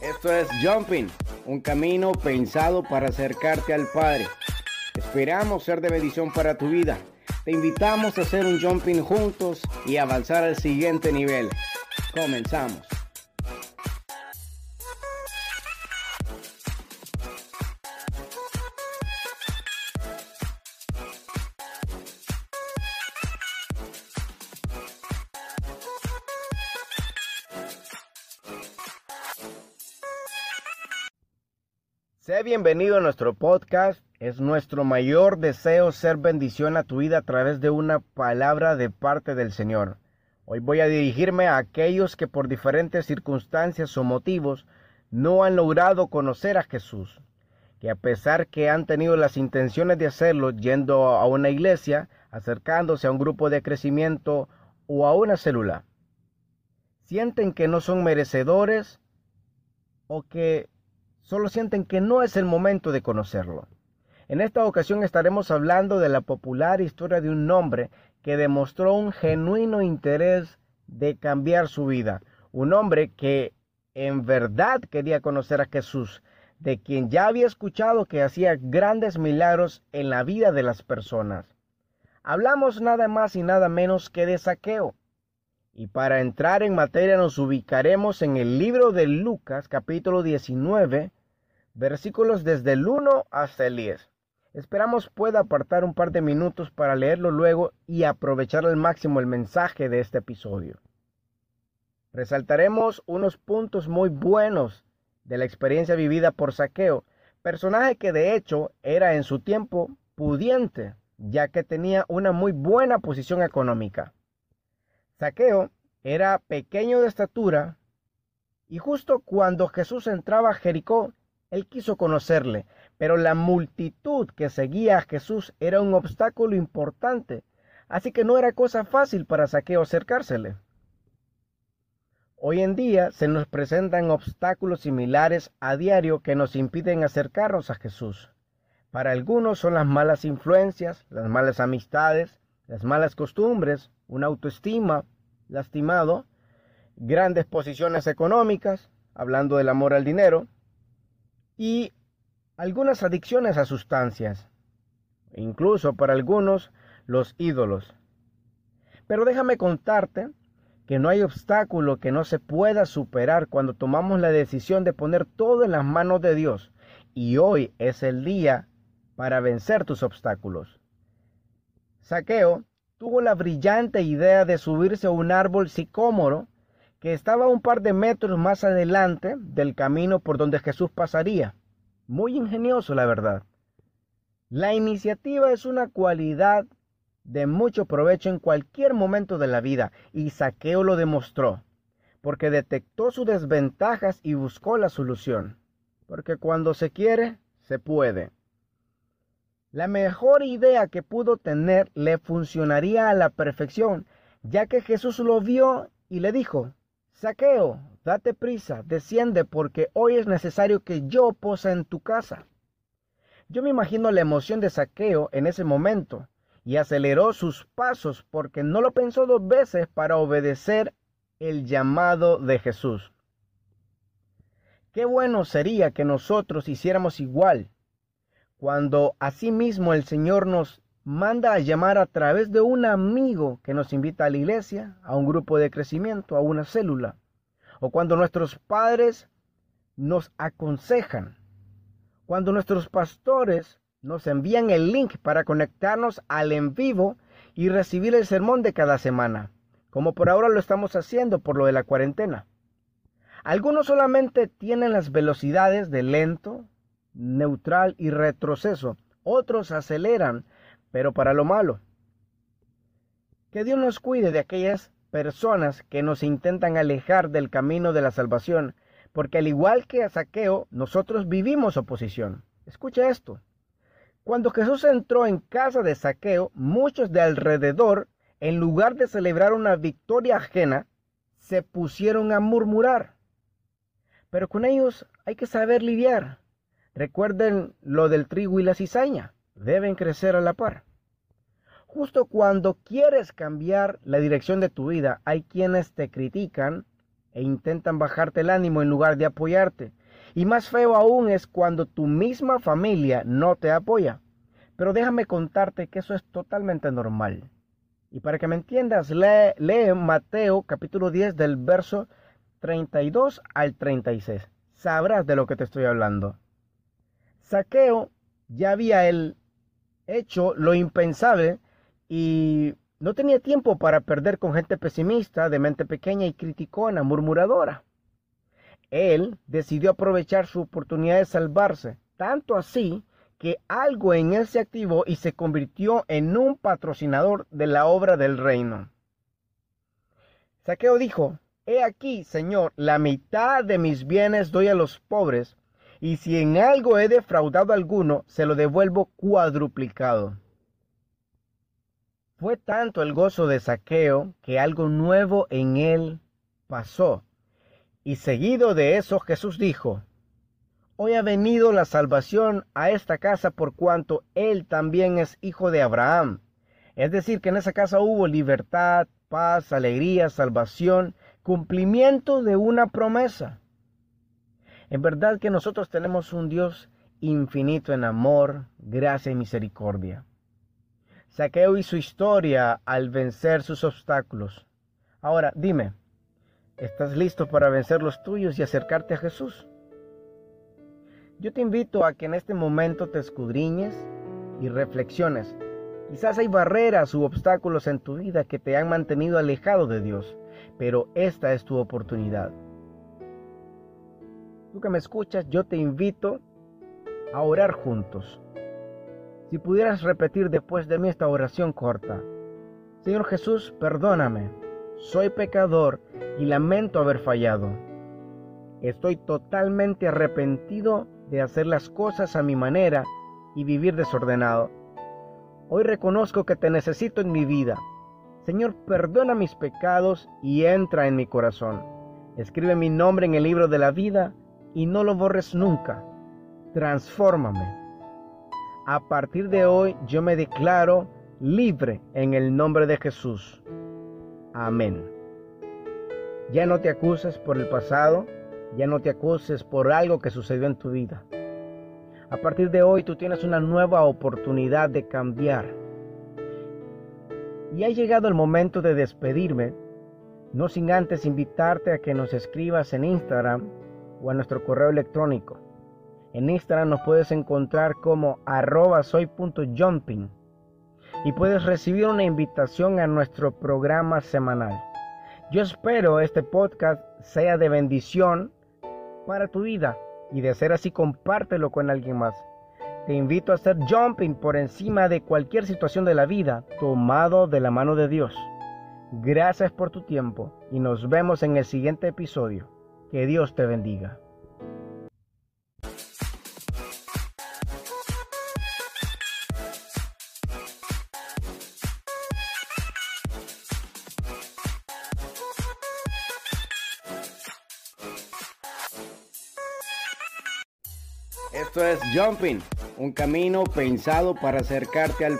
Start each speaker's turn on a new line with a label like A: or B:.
A: Esto es Jumping, un camino pensado para acercarte al Padre. Esperamos ser de bendición para tu vida. Te invitamos a hacer un jumping juntos y avanzar al siguiente nivel. Comenzamos. Sé bienvenido a nuestro podcast. Es nuestro mayor deseo ser bendición a tu vida a través de una palabra de parte del Señor. Hoy voy a dirigirme a aquellos que por diferentes circunstancias o motivos no han logrado conocer a Jesús, que a pesar que han tenido las intenciones de hacerlo yendo a una iglesia, acercándose a un grupo de crecimiento o a una célula, sienten que no son merecedores o que solo sienten que no es el momento de conocerlo. En esta ocasión estaremos hablando de la popular historia de un hombre que demostró un genuino interés de cambiar su vida, un hombre que en verdad quería conocer a Jesús, de quien ya había escuchado que hacía grandes milagros en la vida de las personas. Hablamos nada más y nada menos que de saqueo. Y para entrar en materia nos ubicaremos en el libro de Lucas capítulo 19, versículos desde el 1 hasta el 10. Esperamos pueda apartar un par de minutos para leerlo luego y aprovechar al máximo el mensaje de este episodio. Resaltaremos unos puntos muy buenos de la experiencia vivida por Saqueo, personaje que de hecho era en su tiempo pudiente, ya que tenía una muy buena posición económica. Saqueo era pequeño de estatura y justo cuando Jesús entraba a Jericó, él quiso conocerle, pero la multitud que seguía a Jesús era un obstáculo importante, así que no era cosa fácil para Saqueo acercársele. Hoy en día se nos presentan obstáculos similares a diario que nos impiden acercarnos a Jesús. Para algunos son las malas influencias, las malas amistades, las malas costumbres, una autoestima lastimado, grandes posiciones económicas, hablando del amor al dinero, y algunas adicciones a sustancias, incluso para algunos los ídolos. Pero déjame contarte que no hay obstáculo que no se pueda superar cuando tomamos la decisión de poner todo en las manos de Dios. Y hoy es el día para vencer tus obstáculos. Saqueo tuvo la brillante idea de subirse a un árbol sicómoro que estaba un par de metros más adelante del camino por donde Jesús pasaría. Muy ingenioso, la verdad. La iniciativa es una cualidad de mucho provecho en cualquier momento de la vida, y Saqueo lo demostró, porque detectó sus desventajas y buscó la solución. Porque cuando se quiere, se puede. La mejor idea que pudo tener le funcionaría a la perfección, ya que Jesús lo vio y le dijo, Saqueo, date prisa, desciende porque hoy es necesario que yo posa en tu casa. Yo me imagino la emoción de Saqueo en ese momento y aceleró sus pasos porque no lo pensó dos veces para obedecer el llamado de Jesús. Qué bueno sería que nosotros hiciéramos igual cuando asimismo el Señor nos manda a llamar a través de un amigo que nos invita a la iglesia, a un grupo de crecimiento, a una célula, o cuando nuestros padres nos aconsejan, cuando nuestros pastores nos envían el link para conectarnos al en vivo y recibir el sermón de cada semana, como por ahora lo estamos haciendo por lo de la cuarentena. Algunos solamente tienen las velocidades de lento, neutral y retroceso. Otros aceleran pero para lo malo. Que Dios nos cuide de aquellas personas que nos intentan alejar del camino de la salvación, porque al igual que a Saqueo, nosotros vivimos oposición. Escucha esto. Cuando Jesús entró en casa de Saqueo, muchos de alrededor, en lugar de celebrar una victoria ajena, se pusieron a murmurar. Pero con ellos hay que saber lidiar. Recuerden lo del trigo y la cizaña deben crecer a la par. Justo cuando quieres cambiar la dirección de tu vida, hay quienes te critican e intentan bajarte el ánimo en lugar de apoyarte. Y más feo aún es cuando tu misma familia no te apoya. Pero déjame contarte que eso es totalmente normal. Y para que me entiendas, lee, lee Mateo capítulo 10 del verso 32 al 36. Sabrás de lo que te estoy hablando. Saqueo ya había él hecho lo impensable y no tenía tiempo para perder con gente pesimista, de mente pequeña y criticona, murmuradora. Él decidió aprovechar su oportunidad de salvarse, tanto así que algo en él se activó y se convirtió en un patrocinador de la obra del reino. Saqueo dijo, He aquí, Señor, la mitad de mis bienes doy a los pobres, y si en algo he defraudado a alguno, se lo devuelvo cuadruplicado. Fue tanto el gozo de Saqueo que algo nuevo en él pasó. Y seguido de eso Jesús dijo, Hoy ha venido la salvación a esta casa por cuanto él también es hijo de Abraham. Es decir, que en esa casa hubo libertad, paz, alegría, salvación, cumplimiento de una promesa. En verdad que nosotros tenemos un Dios infinito en amor, gracia y misericordia. Saqueo y su historia al vencer sus obstáculos. Ahora, dime, ¿estás listo para vencer los tuyos y acercarte a Jesús? Yo te invito a que en este momento te escudriñes y reflexiones. Quizás hay barreras u obstáculos en tu vida que te han mantenido alejado de Dios, pero esta es tu oportunidad. Tú que me escuchas, yo te invito a orar juntos. Si pudieras repetir después de mí esta oración corta. Señor Jesús, perdóname. Soy pecador y lamento haber fallado. Estoy totalmente arrepentido de hacer las cosas a mi manera y vivir desordenado. Hoy reconozco que te necesito en mi vida. Señor, perdona mis pecados y entra en mi corazón. Escribe mi nombre en el libro de la vida y no lo borres nunca. Transfórmame a partir de hoy yo me declaro libre en el nombre de Jesús. Amén. Ya no te acuses por el pasado, ya no te acuses por algo que sucedió en tu vida. A partir de hoy tú tienes una nueva oportunidad de cambiar. Y ha llegado el momento de despedirme, no sin antes invitarte a que nos escribas en Instagram o a nuestro correo electrónico en Instagram nos puedes encontrar como arroba soy.jumping y puedes recibir una invitación a nuestro programa semanal. Yo espero este podcast sea de bendición para tu vida y de ser así compártelo con alguien más. Te invito a hacer jumping por encima de cualquier situación de la vida tomado de la mano de Dios. Gracias por tu tiempo y nos vemos en el siguiente episodio. Que Dios te bendiga. Esto es Jumping, un camino pensado para acercarte al